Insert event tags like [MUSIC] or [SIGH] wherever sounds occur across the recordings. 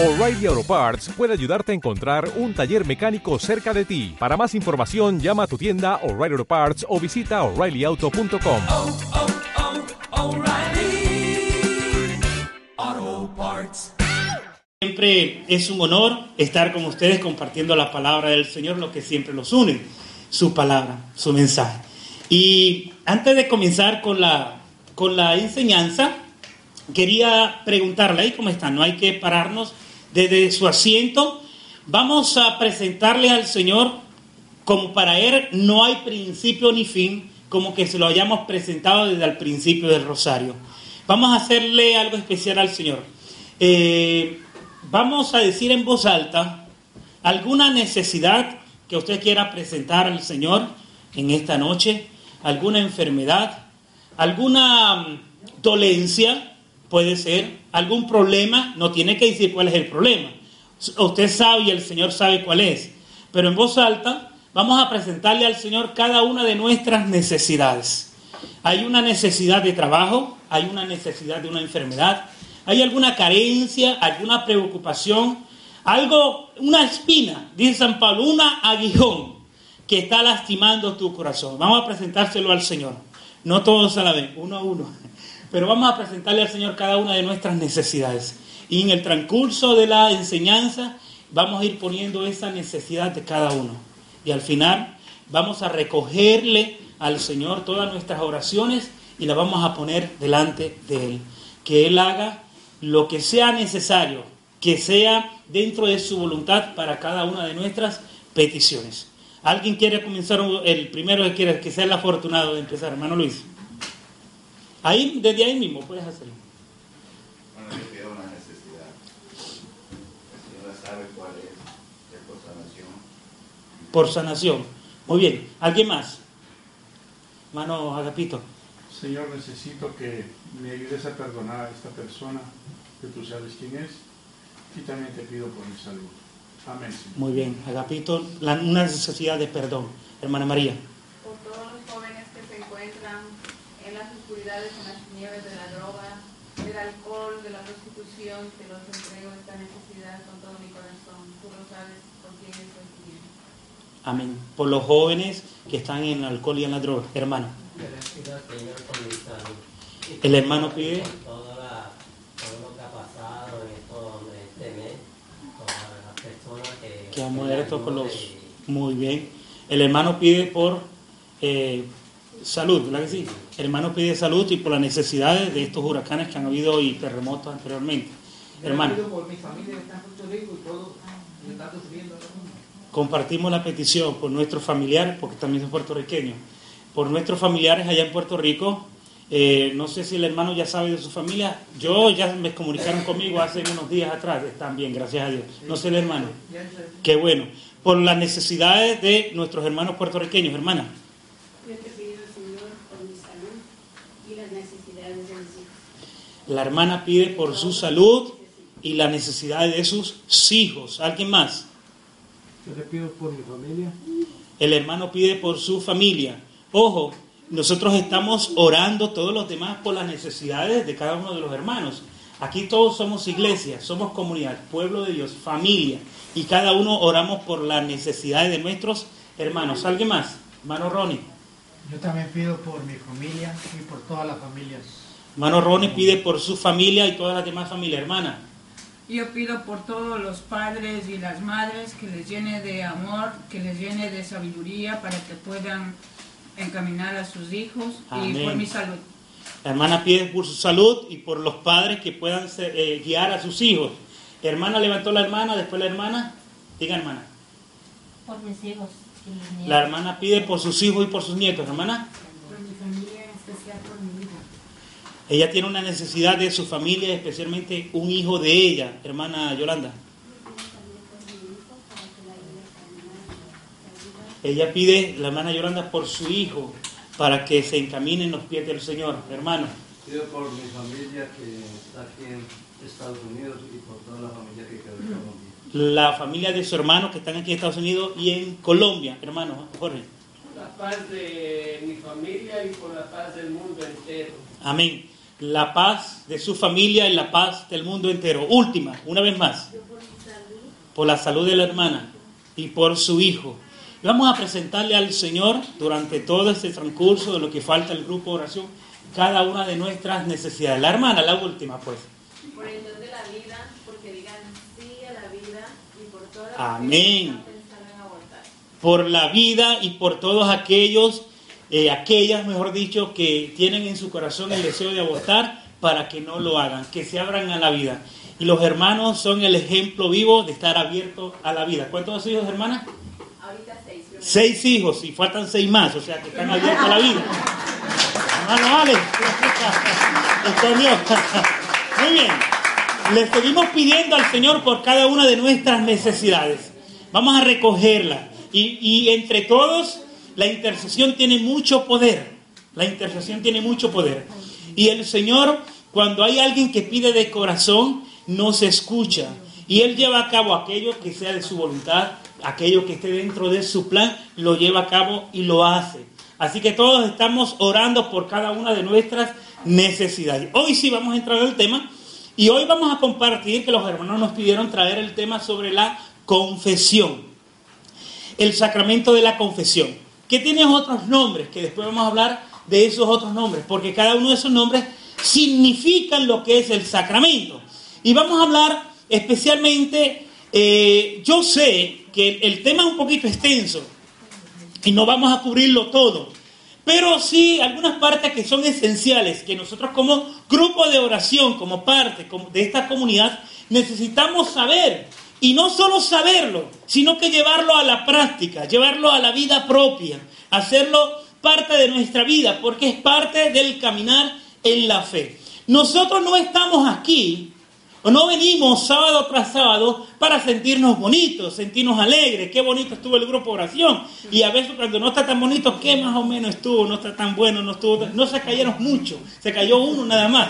O'Reilly Auto Parts puede ayudarte a encontrar un taller mecánico cerca de ti. Para más información, llama a tu tienda O'Reilly Auto Parts o visita oreillyauto.com. oh, oh, O'Reilly Auto Parts. Siempre es un honor estar con ustedes compartiendo la palabra del Señor, lo que siempre los une, su palabra, su mensaje. Y antes de comenzar con la, con la enseñanza, quería preguntarle, ahí cómo están, no hay que pararnos desde su asiento. Vamos a presentarle al Señor como para Él no hay principio ni fin, como que se lo hayamos presentado desde el principio del rosario. Vamos a hacerle algo especial al Señor. Eh, vamos a decir en voz alta alguna necesidad que usted quiera presentar al Señor en esta noche, alguna enfermedad, alguna mm, dolencia, puede ser, algún problema, no tiene que decir cuál es el problema. Usted sabe y el Señor sabe cuál es. Pero en voz alta vamos a presentarle al Señor cada una de nuestras necesidades. Hay una necesidad de trabajo, hay una necesidad de una enfermedad, hay alguna carencia, alguna preocupación, algo, una espina, dice San Pablo, una aguijón que está lastimando tu corazón. Vamos a presentárselo al Señor. No todos a la vez, uno a uno. Pero vamos a presentarle al Señor cada una de nuestras necesidades. Y en el transcurso de la enseñanza vamos a ir poniendo esa necesidad de cada uno. Y al final vamos a recogerle al Señor todas nuestras oraciones y las vamos a poner delante de Él. Que Él haga lo que sea necesario, que sea dentro de su voluntad para cada una de nuestras peticiones. ¿Alguien quiere comenzar? El primero que quiere que sea el afortunado de empezar, hermano Luis. Ahí, desde ahí mismo puedes hacerlo. Bueno, yo pido una necesidad. El Señor sabe cuál es, es por sanación. Por sanación. Muy bien. ¿Alguien más? Hermano Agapito. Señor, necesito que me ayudes a perdonar a esta persona, que tú sabes quién es, y también te pido por mi salud. Amén. Señor. Muy bien. Agapito, la, una necesidad de perdón. Hermana María. por todos los jóvenes que se encuentran en las oscuridades, en las tinieblas de la droga, del alcohol, de la prostitución, que los entrego esta necesidad con todo mi corazón. Tú lo sabes por quién estoy pidiendo. Amén. Por los jóvenes que están en el alcohol y en la droga. Hermano. El hermano pide. Todo, la- todo lo que ha pasado en esto- en este mes, todas las personas que, que ha que muerto con los... Muy bien. El hermano pide por eh, salud, ¿verdad que sí? Hermano pide salud y por las necesidades de estos huracanes que han habido y terremotos anteriormente. Hermano, Yo pido por mi familia que está en Puerto Rico y todo que está sufriendo ahora mismo. compartimos la petición por nuestros familiares, porque también son puertorriqueños, por nuestros familiares allá en Puerto Rico. Eh, no sé si el hermano ya sabe de su familia. Yo ya me comunicaron conmigo hace unos días atrás. Están bien, gracias a Dios. No sé el hermano. Qué bueno. Por las necesidades de nuestros hermanos puertorriqueños, hermana. Yo te pido, Señor, por mi salud y las necesidades de mis hijos. La hermana pide por su salud y las necesidades de sus hijos. ¿Alguien más? Yo te pido por mi familia. El hermano pide por su familia. Ojo, nosotros estamos orando todos los demás por las necesidades de cada uno de los hermanos. Aquí todos somos iglesia, somos comunidad, pueblo de Dios, familia. Y cada uno oramos por las necesidades de nuestros hermanos. ¿Alguien más? Hermano Ronnie. Yo también pido por mi familia y por todas las familias. Hermano Ronnie pide por su familia y todas las demás familias. Hermana. Yo pido por todos los padres y las madres que les llene de amor, que les llene de sabiduría para que puedan encaminar a sus hijos y Amén. por mi salud. La hermana pide por su salud y por los padres que puedan ser- eh, guiar a sus hijos. Hermana levantó la hermana, después la hermana. Diga hermana. Por mis hijos y mis nietos. La hermana pide por sus hijos y por sus nietos, hermana. Por mi familia, en especial por mi hijo. Ella tiene una necesidad de su familia, especialmente un hijo de ella, hermana Yolanda. Ella pide, la hermana Yolanda, por su hijo, para que se encamine en los pies del Señor, hermano. Pido por mi familia que está aquí en Estados Unidos y por toda la familia que quedó en Colombia. La familia de su hermano que están aquí en Estados Unidos y en Colombia, hermano Jorge. la paz de mi familia y por la paz del mundo entero. Amén. La paz de su familia y la paz del mundo entero. Última, una vez más. Por la salud de la hermana y por su hijo. Vamos a presentarle al Señor durante todo este transcurso de lo que falta el grupo de oración, cada una de nuestras necesidades. La hermana, la última, pues. Por el don de la vida, porque digan sí a la vida y por todas las Amén. que están por la vida y por todos aquellos, eh, aquellas, mejor dicho, que tienen en su corazón el deseo de abortar para que no lo hagan, que se abran a la vida. Y los hermanos son el ejemplo vivo de estar abiertos a la vida. ¿Cuántos hijos, hermanas? Ahorita seis. Seis hijos y faltan seis más, o sea que están abiertos a la vida. Hermano escondió. Muy bien. Le seguimos pidiendo al Señor por cada una de nuestras necesidades. Vamos a recogerla. Y, y entre todos, la intercesión tiene mucho poder. La intercesión tiene mucho poder. Y el Señor, cuando hay alguien que pide de corazón, no se escucha. Y Él lleva a cabo aquello que sea de su voluntad, aquello que esté dentro de su plan, lo lleva a cabo y lo hace. Así que todos estamos orando por cada una de nuestras necesidades. Hoy sí vamos a entrar al tema y hoy vamos a compartir que los hermanos nos pidieron traer el tema sobre la confesión. El sacramento de la confesión. Que tiene otros nombres, que después vamos a hablar de esos otros nombres, porque cada uno de esos nombres significan lo que es el sacramento. Y vamos a hablar especialmente, eh, yo sé que el, tema es un poquito extenso y no vamos a cubrirlo todo, pero sí algunas partes que son esenciales, que nosotros como grupo de oración, como parte de esta comunidad, necesitamos saber. Y no solo saberlo, sino que llevarlo a la práctica, llevarlo a la vida propia, hacerlo parte de nuestra vida, porque es parte del caminar en la fe. Nosotros no estamos aquí, o no venimos sábado tras sábado para sentirnos bonitos, sentirnos alegres, qué bonito estuvo el grupo oración. Y a veces cuando no está tan bonito, qué más o menos estuvo, no está tan bueno, no estuvo, no se cayeron mucho, se cayó uno nada más.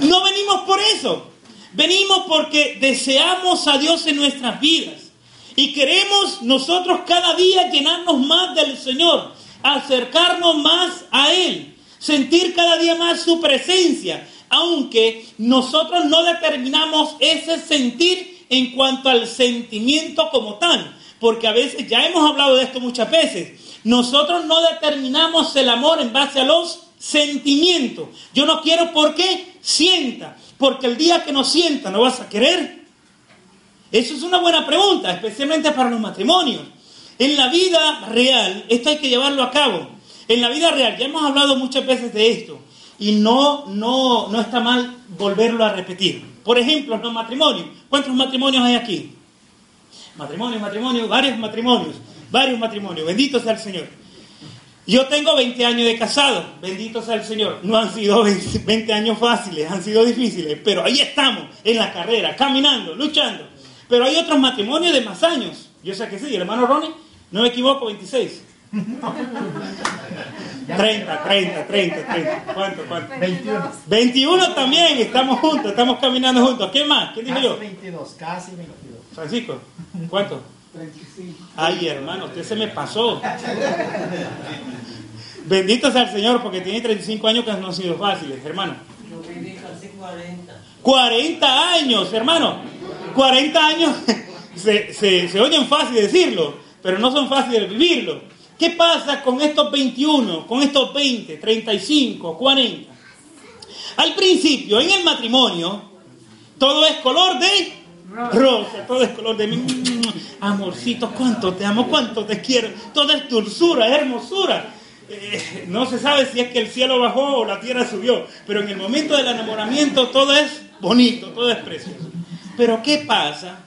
No venimos por eso, venimos porque deseamos a Dios en nuestras vidas. Y queremos nosotros cada día llenarnos más del Señor, acercarnos más a Él, sentir cada día más su presencia, aunque nosotros no determinamos ese sentir en cuanto al sentimiento como tal, porque a veces, ya hemos hablado de esto muchas veces, nosotros no determinamos el amor en base a los sentimientos. Yo no quiero porque sienta, porque el día que no sienta no vas a querer. Eso es una buena pregunta, especialmente para los matrimonios. En la vida real, esto hay que llevarlo a cabo. En la vida real, ya hemos hablado muchas veces de esto y no, no, no está mal volverlo a repetir. Por ejemplo, los matrimonios. ¿Cuántos matrimonios hay aquí? Matrimonios, matrimonios, varios matrimonios, varios matrimonios. Bendito sea el Señor. Yo tengo 20 años de casado, bendito sea el Señor. No han sido 20 20 años fáciles, han sido difíciles, pero ahí estamos, en la carrera, caminando, luchando. Pero hay otros matrimonios de más años. Yo sé que sí, el hermano Ronnie, no me equivoco, 26. 30, 30, 30, 30. ¿Cuánto, cuánto? 21. 21 también, estamos juntos, estamos caminando juntos. ¿Qué más? ¿Qué dijo Casi yo? 22, casi 22. Francisco, ¿cuánto? 35. Ay, hermano, usted se me pasó. Bendito sea el Señor porque tiene 35 años que no han sido fáciles, hermano. Yo viví casi 40. 40 años, hermano. 40 años [LAUGHS] se, se, se oyen fácil decirlo, pero no son fáciles de vivirlo. ¿Qué pasa con estos 21, con estos 20, 35, 40? Al principio, en el matrimonio, todo es color de rosa, todo es color de mm, [LAUGHS] amorcito, cuánto te amo, cuánto te quiero, todo es dulzura, es hermosura. Eh, no se sabe si es que el cielo bajó o la tierra subió, pero en el momento del enamoramiento todo es bonito, todo es precioso. Pero ¿qué pasa?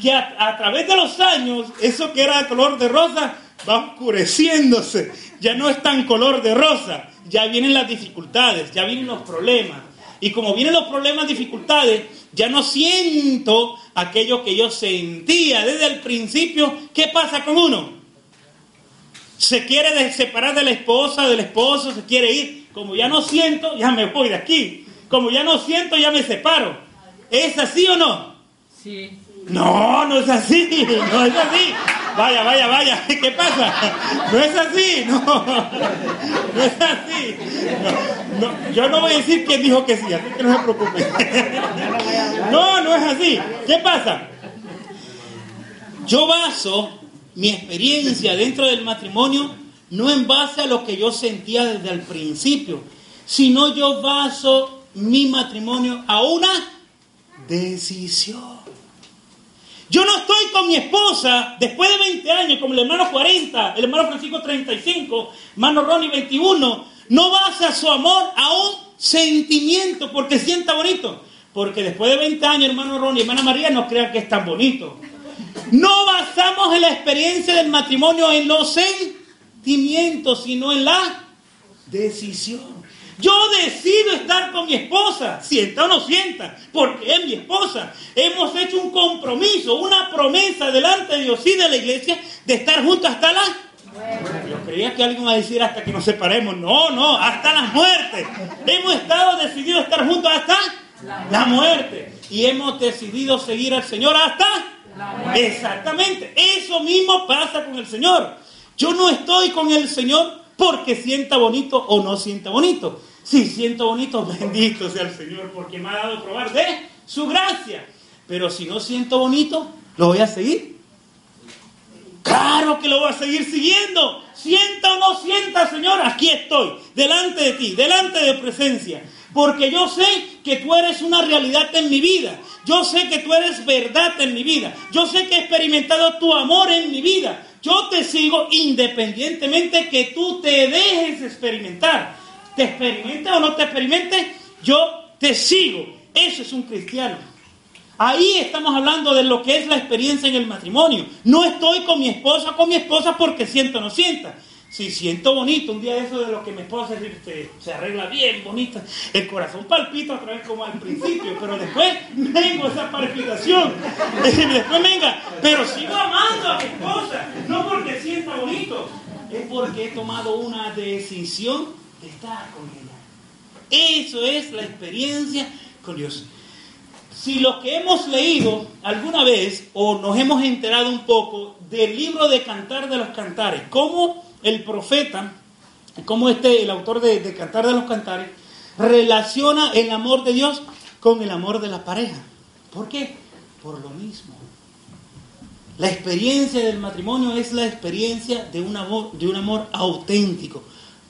Que a, a través de los años, eso que era color de rosa va oscureciéndose, ya no es tan color de rosa, ya vienen las dificultades, ya vienen los problemas. Y como vienen los problemas, dificultades, ya no siento aquello que yo sentía desde el principio. ¿Qué pasa con uno? Se quiere separar de la esposa, del esposo, se quiere ir. Como ya no siento, ya me voy de aquí. Como ya no siento, ya me separo. ¿Es así o no? Sí. No, no es así, no es así. Vaya, vaya, vaya, [LAUGHS] ¿qué pasa? No es así, no, [LAUGHS] no es así. Yo no voy a decir quién dijo que sí, así que no se preocupe. [LAUGHS] No, no es así. ¿Qué pasa? Yo baso mi experiencia dentro del matrimonio no en base a lo que yo sentía desde el principio, sino yo baso mi matrimonio a una decisión. Yo no estoy con mi esposa después de 20 años, como el hermano 40, el hermano Francisco 35, hermano Ronnie 21. No basa su amor a un sentimiento porque sienta bonito. Porque después de 20 años, hermano Ronnie y hermana María, no crean que es tan bonito. No basamos en la experiencia del matrimonio en los sentimientos, sino en la decisión. Yo decido estar con mi esposa, sienta o no sienta, porque es mi esposa. Hemos hecho un compromiso, una promesa delante de Dios y de la iglesia de estar juntos hasta la... Yo creía que alguien iba a decir hasta que nos separemos. No, no, hasta la muerte. Hemos estado decididos estar juntos hasta la muerte. Y hemos decidido seguir al Señor hasta... Exactamente. Eso mismo pasa con el Señor. Yo no estoy con el Señor porque sienta bonito o no sienta bonito. Si siento bonito, [LAUGHS] bendito sea el Señor, porque me ha dado probar de su gracia. Pero si no siento bonito, ¿lo voy a seguir? Claro que lo voy a seguir siguiendo. Sienta o no sienta, Señor, aquí estoy, delante de ti, delante de presencia. Porque yo sé que tú eres una realidad en mi vida. Yo sé que tú eres verdad en mi vida. Yo sé que he experimentado tu amor en mi vida. Yo te sigo independientemente que tú te dejes experimentar. Te experimente o no te experimente, yo te sigo. Eso es un cristiano. Ahí estamos hablando de lo que es la experiencia en el matrimonio. No estoy con mi esposa con mi esposa porque siento o no sienta. Si siento bonito, un día eso de lo que mi esposa se, se arregla bien, bonita, el corazón palpita otra vez como al principio, pero después vengo esa palpitación, [LAUGHS] después venga, pero sigo amando a mi esposa, no porque sienta bonito, es porque he tomado una decisión de estar con ella. Eso es la experiencia con Dios. Si los que hemos leído alguna vez o nos hemos enterado un poco del libro de Cantar de los Cantares, cómo el profeta, como este, el autor de, Cantar de los Cantares, relaciona el amor de Dios con el amor de la pareja. ¿Por qué? Por lo mismo. La experiencia del matrimonio es la experiencia de un amor, de un amor auténtico,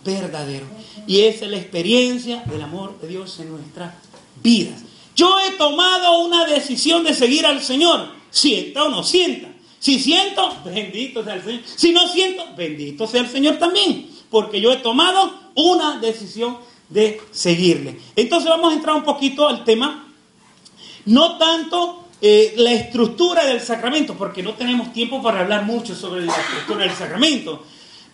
verdadero. Y es la experiencia del amor de Dios en nuestras vidas. Yo he tomado una decisión de seguir al Señor, sienta o no sienta. Si siento, bendito sea el Señor. Si no siento, bendito sea el Señor también. Porque yo he tomado una decisión de seguirle. Entonces vamos a entrar un poquito al tema. No tanto eh, la estructura del sacramento, porque no tenemos tiempo para hablar mucho sobre la estructura del sacramento.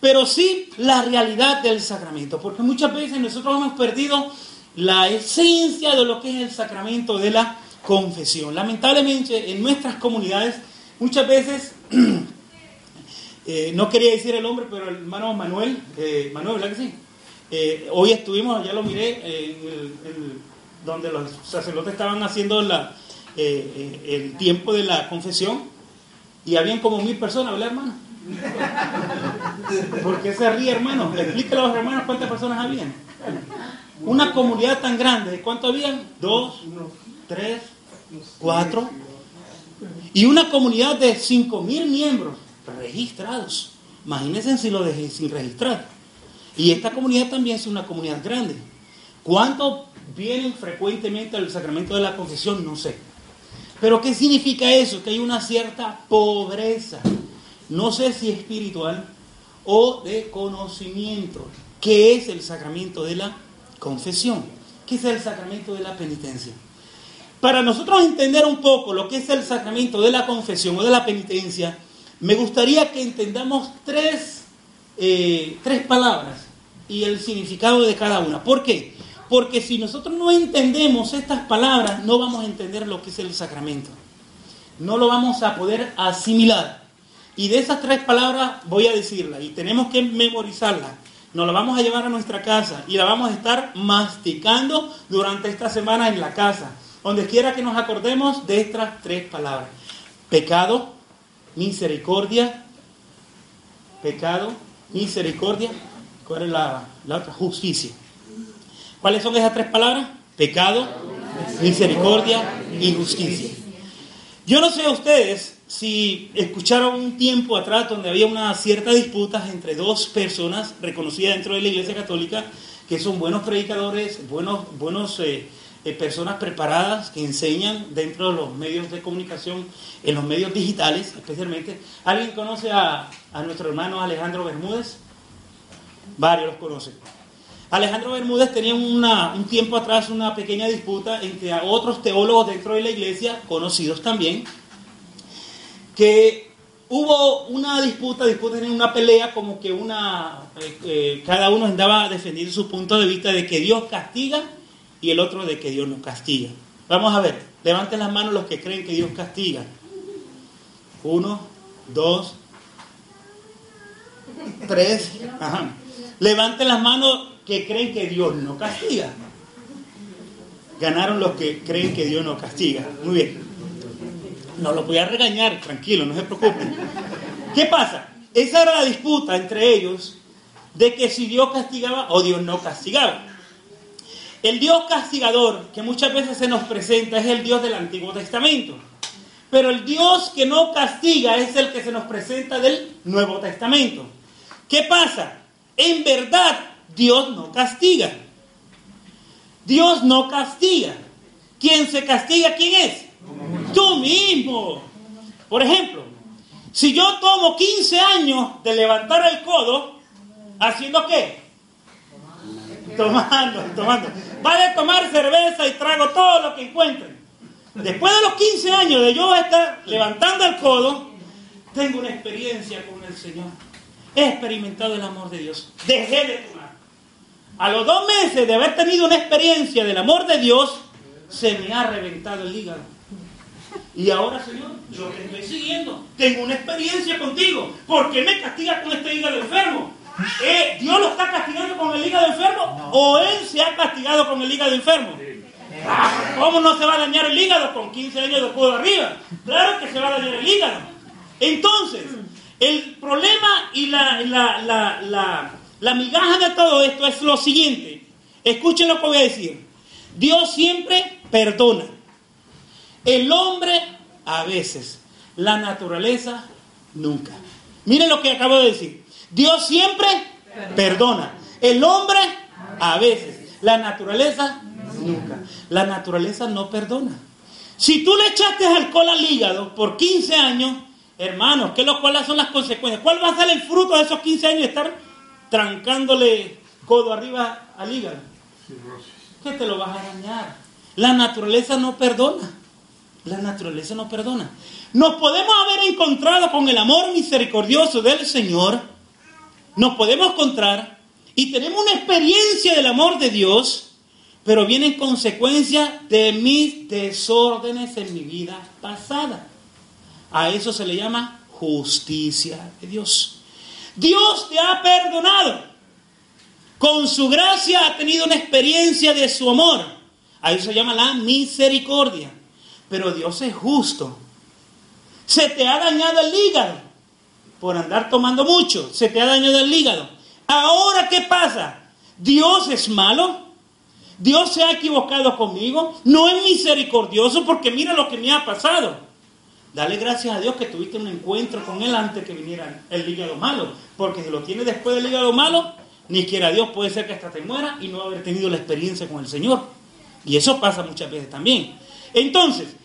Pero sí la realidad del sacramento. Porque muchas veces nosotros hemos perdido la esencia de lo que es el sacramento de la confesión. Lamentablemente en nuestras comunidades Muchas veces, [CLEARS THROAT] eh, no quería decir el hombre, pero el hermano Manuel, eh, Manuel, ¿verdad que sí? Eh, hoy estuvimos, ya lo miré, donde los sacerdotes estaban haciendo la, el tiempo de la confesión y habían como mil personas, ¿verdad, hermano? [LAUGHS] ¿Por qué se ríe, hermano? Explíquele a los hermanos cuántas personas habían. Una comunidad tan grande, ¿cuánto habían? Dos, tres, cuatro, y una comunidad de 5.000 miembros registrados. Imagínense si lo dejé sin registrar. Y esta comunidad también es una comunidad grande. ¿Cuántos vienen frecuentemente al sacramento de la confesión? No sé. Pero ¿qué significa eso? Que hay una cierta pobreza. No sé si espiritual o de conocimiento. ¿Qué es el sacramento de la confesión? ¿Qué es el sacramento de la penitencia? Para nosotros entender un poco lo que es el sacramento de la confesión o de la penitencia, me gustaría que entendamos tres, eh, tres palabras y el significado de cada una. ¿Por qué? Porque si nosotros no entendemos estas palabras, no vamos a entender lo que es el sacramento. No lo vamos a poder asimilar. Y de esas tres palabras voy a decirla y tenemos que memorizarla. Nos la vamos a llevar a nuestra casa y la vamos a estar masticando durante esta semana en la casa. Donde quiera que nos acordemos de estas tres palabras. Pecado, misericordia, pecado, misericordia. ¿Cuál es la, otra? Justicia. ¿Cuáles son esas tres palabras? Pecado, misericordia y justicia. Yo no sé a ustedes si escucharon un tiempo atrás donde había una cierta disputa entre dos personas reconocidas dentro de la Iglesia Católica, que son buenos predicadores, buenos, buenos eh, eh, personas preparadas que enseñan dentro de los medios de comunicación, en los medios digitales especialmente. ¿Alguien conoce a, a nuestro hermano Alejandro Bermúdez? Varios los conocen. Alejandro Bermúdez tenía una- un tiempo atrás una pequeña disputa entre otros teólogos dentro de la iglesia, conocidos también, que hubo una disputa, disputa en una pelea, como que una, eh, eh, cada uno andaba defendiendo su punto de vista de que Dios castiga y el otro de que Dios no castiga. Vamos a ver, levanten las manos los que creen que Dios castiga. Uno, dos, tres, ajá. Levanten las manos que creen que Dios no castiga. Ganaron los que creen que Dios no castiga. Muy bien. No los voy a regañar, tranquilo, no se preocupen. ¿Qué pasa? Esa era la disputa entre ellos de que si Dios castigaba o Dios no castigaba. El Dios castigador que muchas veces se nos presenta es el Dios del Antiguo Testamento. Pero el Dios que no castiga es el que se nos presenta del Nuevo Testamento. ¿Qué pasa? En verdad, Dios no castiga. Dios no castiga. ¿Quién se castiga? ¿Quién es? Tú mismo. Por ejemplo, si yo tomo 15 años de levantar el codo, ¿haciendo qué? Tomando, [LAUGHS] tomando. Vale tomar cerveza y trago todo lo que encuentren. Después de los 15 años de yo estar levantando el codo, tengo una experiencia con el Señor. He experimentado el amor de Dios. Dejé de tomar. A los dos meses de haber tenido una experiencia del amor de Dios, se me ha reventado el hígado. Y ahora, Señor, yo te estoy siguiendo. Tengo una experiencia contigo. ¿Por qué me castigas con este hígado enfermo? ¿Eh, ¿Dios lo está castigando con el hígado enfermo? ¿O Él se ha castigado con el hígado enfermo? ¿Cómo no se va a dañar el hígado con 15 años de codo arriba? Claro que se va a dañar el hígado. Entonces, el problema y la, la, la, la, la migaja de todo esto es lo siguiente. Escuchen lo que voy a decir. Dios siempre perdona. El hombre a veces. La naturaleza nunca. Miren lo que acabo de decir. Dios siempre perdona. El hombre a veces. La naturaleza nunca. La naturaleza no perdona. Si tú le echaste alcohol al hígado por 15 años, hermanos, ¿qué ¿cuáles son las consecuencias? ¿Cuál va a ser el fruto de esos 15 años de estar trancándole codo arriba al hígado? Que te lo vas a dañar. La naturaleza no perdona. La naturaleza no perdona. Nos podemos haber encontrado con el amor misericordioso del Señor. Nos podemos encontrar y tenemos una experiencia del amor de Dios, pero vienen consecuencias de mis desórdenes en mi vida pasada. A eso se le llama justicia de Dios. Dios te ha perdonado. Con su gracia ha tenido una experiencia de su amor. A eso se llama la misericordia. Pero Dios es justo. Se te ha dañado el hígado por andar tomando mucho. Se te ha dañado el hígado. Ahora, ¿qué pasa? ¿Dios es malo? ¿Dios se ha equivocado conmigo? No es misericordioso porque mira lo que me ha pasado. Dale gracias a Dios que tuviste un encuentro con Él antes que viniera el hígado malo. Porque si lo tienes después del hígado malo, ni quiera Dios puede ser que hasta te muera y no haber tenido la experiencia con el Señor. Y eso pasa muchas veces también. Entonces,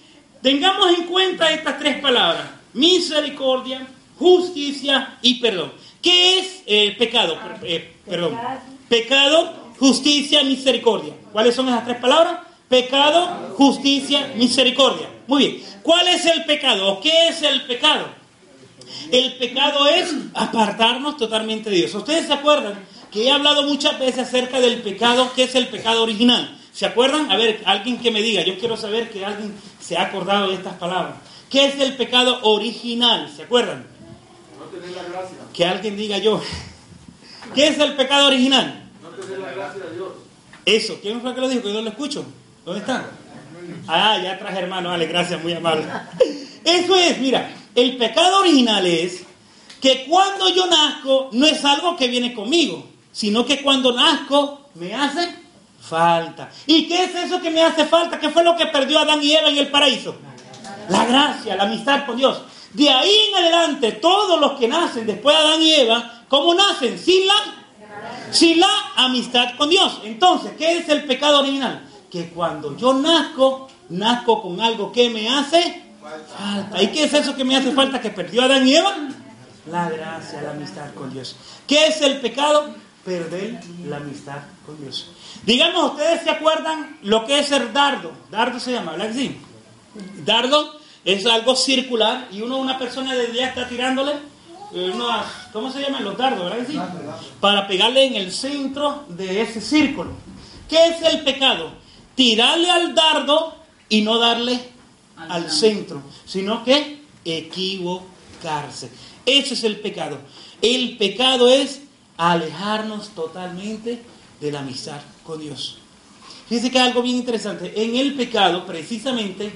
tengamos en cuenta estas tres palabras. Misericordia, justicia y perdón. ¿Qué es eh, pecado? Eh, perdón. Pecado, justicia, misericordia. ¿Cuáles son esas tres palabras? Pecado, justicia, misericordia. Muy bien. ¿Cuál es el pecado? ¿O qué es el pecado? El pecado es apartarnos totalmente de Dios. ¿Ustedes se acuerdan que he hablado muchas veces acerca del pecado? ¿Qué es el pecado original? ¿Se acuerdan? A ver, alguien que me diga. Yo quiero saber que alguien se ha acordado de estas palabras. ¿Qué es el pecado original? ¿Se acuerdan? No tener la gracia. Que alguien diga yo. ¿Qué es el pecado original? No tener la gracia de Dios. Eso. ¿Quién fue que lo dijo? Que yo no lo escucho. ¿Dónde está? Ah, ya traje hermano. Vale, gracias, muy amable. Eso es, mira, el pecado original es que cuando yo nazco no es algo que viene conmigo, sino que cuando nazco me hace falta. ¿Y qué es eso que me hace falta? ¿Qué fue lo que perdió Adán y Eva en el paraíso? La gracia, la amistad con Dios. De ahí en adelante, todos los que nacen después de Adán y Eva, ¿cómo nacen? Sin la, sin la amistad con Dios. Entonces, ¿qué es el pecado original? Que cuando yo nazco, nazco con algo que me hace falta. ¿Y qué es eso que me hace falta que perdió Adán y Eva? La gracia, la amistad con Dios. ¿Qué es el pecado? Perder la amistad con Dios. Digamos, ustedes se acuerdan lo que es el dardo. Dardo se llama, ¿verdad que sí? Dardo es algo circular y uno, una persona de día está tirándole eh, unos, ¿cómo se llaman los dardos, verdad sí? Para pegarle en el centro de ese círculo. ¿Qué es el pecado? Tirarle al dardo y no darle al centro, sino que equivocarse. Ese es el pecado. El pecado es alejarnos totalmente de la amistad con Dios. Fíjense que hay algo bien interesante. En el pecado, precisamente,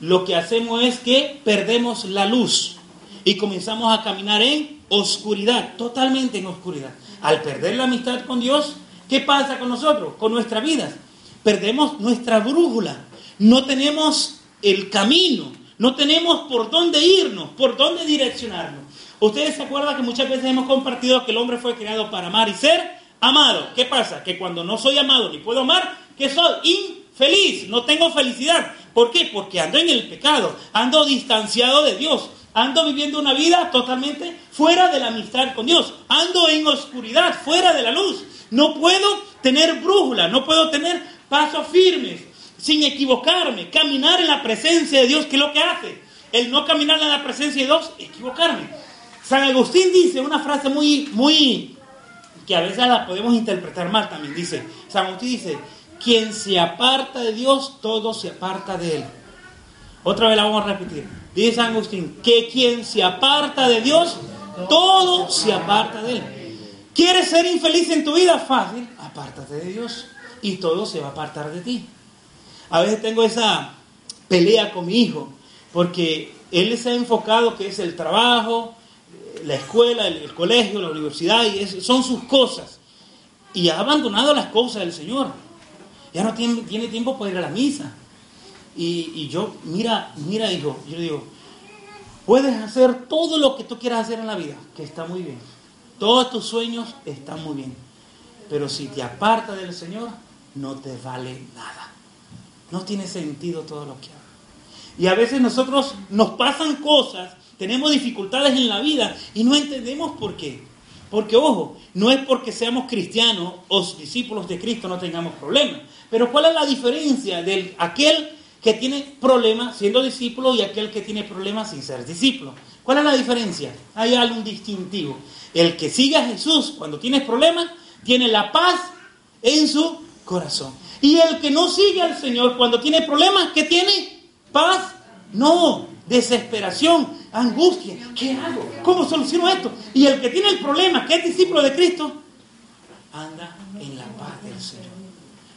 lo que hacemos es que perdemos la luz y comenzamos a caminar en oscuridad, totalmente en oscuridad. Al perder la amistad con Dios, ¿qué pasa con nosotros, con nuestra vida? Perdemos nuestra brújula, no tenemos el camino, no tenemos por dónde irnos, por dónde direccionarnos. Ustedes se acuerdan que muchas veces hemos compartido que el hombre fue creado para amar y ser amado. ¿Qué pasa? Que cuando no soy amado ni puedo amar, ¿qué soy? Infeliz, no tengo felicidad. ¿Por qué? Porque ando en el pecado, ando distanciado de Dios, ando viviendo una vida totalmente fuera de la amistad con Dios, ando en oscuridad, fuera de la luz. No puedo tener brújula, no puedo tener pasos firmes, sin equivocarme, caminar en la presencia de Dios, que es lo que hace. El no caminar en la presencia de Dios, equivocarme. San Agustín dice una frase muy, muy, que a veces la podemos interpretar mal también. Dice, San Agustín dice, quien se aparta de Dios, todo se aparta de él. Otra vez la vamos a repetir. Dice San Agustín, que quien se aparta de Dios, todo se aparta de él. ¿Quieres ser infeliz en tu vida? Fácil, apártate de Dios y todo se va a apartar de ti. A veces tengo esa pelea con mi hijo, porque él se ha enfocado que es el trabajo, la escuela, el, el colegio, la universidad, y es- son sus cosas. Y ha abandonado las cosas del Señor. Ya no tiene, tiene tiempo para ir a la misa. Y, y yo, mira, mira, hijo, yo digo, puedes hacer todo lo que tú quieras hacer en la vida, que está muy bien. Todos tus sueños están muy bien. Pero si te apartas del Señor, no te vale nada. No tiene sentido todo lo que hagas. Y a veces nosotros nos pasan cosas, tenemos dificultades en la vida y no entendemos por qué. Porque, ojo, no es porque seamos cristianos o discípulos de Cristo no tengamos problemas. Pero ¿cuál es la diferencia de aquel que tiene problemas siendo discípulo y aquel que tiene problemas sin ser discípulo? ¿Cuál es la diferencia? Hay algo distintivo. El que sigue a Jesús cuando tiene problemas tiene la paz en su corazón. Y el que no sigue al Señor cuando tiene problemas, ¿qué tiene? Paz. No, desesperación, angustia. ¿Qué hago? ¿Cómo soluciono esto? Y el que tiene el problema, que es discípulo de Cristo, anda en la paz del Señor.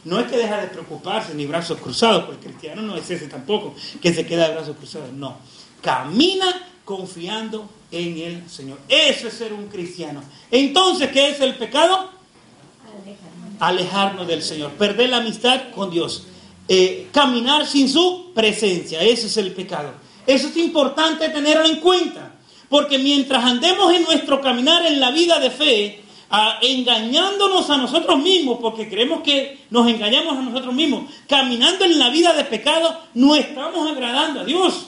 No es que deja de preocuparse ni brazos cruzados, porque el cristiano no es ese tampoco, que se queda de brazos cruzados. No. Camina confiando en el Señor. Eso es ser un cristiano. Entonces, ¿qué es el pecado? Alejarnos del Señor, perder la amistad con Dios, Eh, caminar sin su presencia. Ese es el pecado. Eso es importante tenerlo en cuenta, porque mientras andemos en nuestro caminar en la vida de fe, a- engañándonos a nosotros mismos, porque creemos que nos engañamos a nosotros mismos, caminando en la vida de pecado, no estamos agradando a Dios.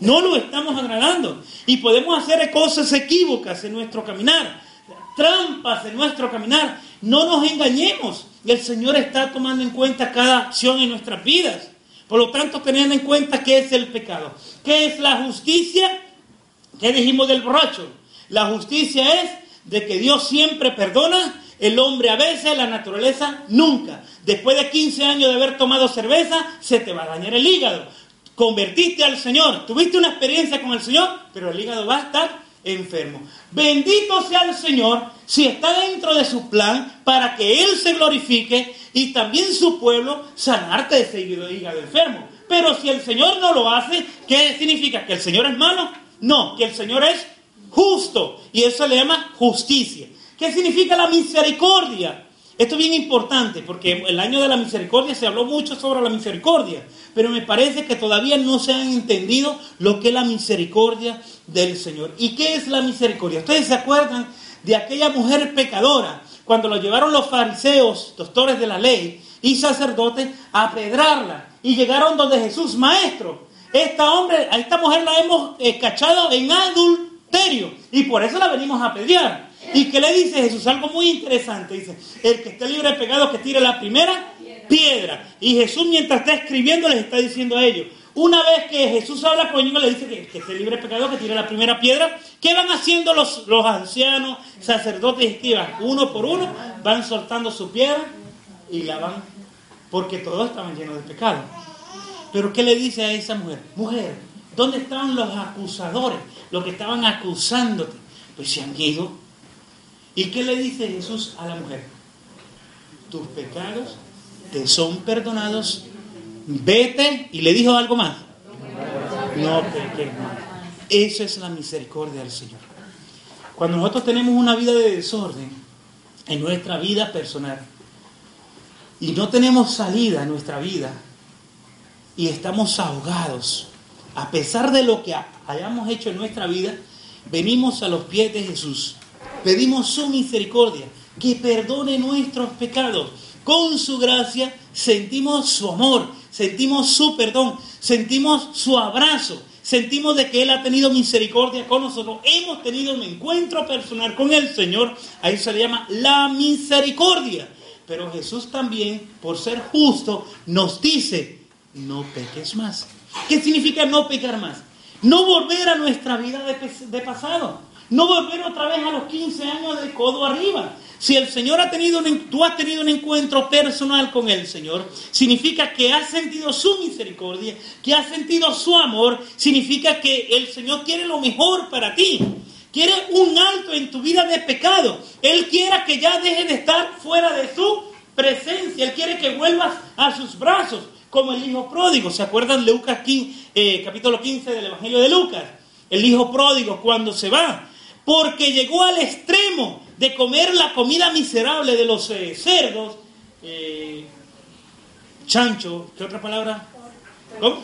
No lo estamos agradando. Y podemos hacer cosas equívocas en nuestro caminar, trampas en nuestro caminar. No nos engañemos. El Señor está tomando en cuenta cada acción en nuestras vidas. Por lo tanto, teniendo en cuenta qué es el pecado. ¿Qué es la justicia? ¿Qué dijimos del borracho? La justicia es de que Dios siempre perdona, el hombre a veces, la naturaleza nunca. Después de 15 años de haber tomado cerveza, se te va a dañar el hígado. Convertiste al Señor, tuviste una experiencia con el Señor, pero el hígado va a estar enfermo. Bendito sea el Señor si está dentro de su plan para que Él se glorifique y también su pueblo sanarte de ese hígado enfermo. Pero si el Señor no lo hace, ¿qué significa? ¿Que el Señor es malo? No, que el Señor es justo y eso le llama justicia. ¿Qué significa la misericordia? Esto es bien importante porque el año de la misericordia se habló mucho sobre la misericordia, pero me parece que todavía no se han entendido lo que es la misericordia del Señor. ¿Y qué es la misericordia? Ustedes se acuerdan de aquella mujer pecadora cuando lo llevaron los fariseos, doctores de la ley y sacerdotes a apedrarla y llegaron donde Jesús, maestro, esta a esta mujer la hemos eh, cachado en adulterio y por eso la venimos a apedrear. ¿Y qué le dice Jesús? Algo muy interesante. Dice, el que esté libre de pecado que tire la primera piedra. Y Jesús mientras está escribiendo les está diciendo a ellos, una vez que Jesús habla con ellos, le dice que que esté libre de pecado que tire la primera piedra. ¿Qué van haciendo los, los ancianos, sacerdotes y escribas? Uno por uno van soltando su piedra y la van, porque todos estaban llenos de pecado. Pero ¿qué le dice a esa mujer? Mujer, ¿dónde estaban los acusadores? Los que estaban acusándote. Pues se han ido. ¿Y qué le dice Jesús a la mujer? Tus pecados te son perdonados. Vete. Y le dijo algo más. No peques más. Eso es la misericordia del Señor. Cuando nosotros tenemos una vida de desorden en nuestra vida personal y no tenemos salida en nuestra vida y estamos ahogados, a pesar de lo que hayamos hecho en nuestra vida, venimos a los pies de Jesús Pedimos su misericordia, que perdone nuestros pecados. Con su gracia sentimos su amor, sentimos su perdón, sentimos su abrazo, sentimos de que Él ha tenido misericordia con nosotros. Hemos tenido un encuentro personal con el Señor. Ahí se le llama la misericordia. Pero Jesús también, por ser justo, nos dice, no peques más. ¿Qué significa no pecar más? No volver a nuestra vida de pasado. No volver otra vez a los 15 años de codo arriba. Si el Señor ha tenido un, tú has tenido un encuentro personal con el Señor, significa que has sentido su misericordia, que has sentido su amor, significa que el Señor quiere lo mejor para ti. Quiere un alto en tu vida de pecado. Él quiere que ya dejes de estar fuera de su presencia. Él quiere que vuelvas a sus brazos, como el hijo pródigo. ¿Se acuerdan Lucas 15, eh, capítulo 15 del Evangelio de Lucas? El hijo pródigo cuando se va porque llegó al extremo de comer la comida miserable de los eh, cerdos, eh, chancho, ¿qué otra palabra? ¿Cómo?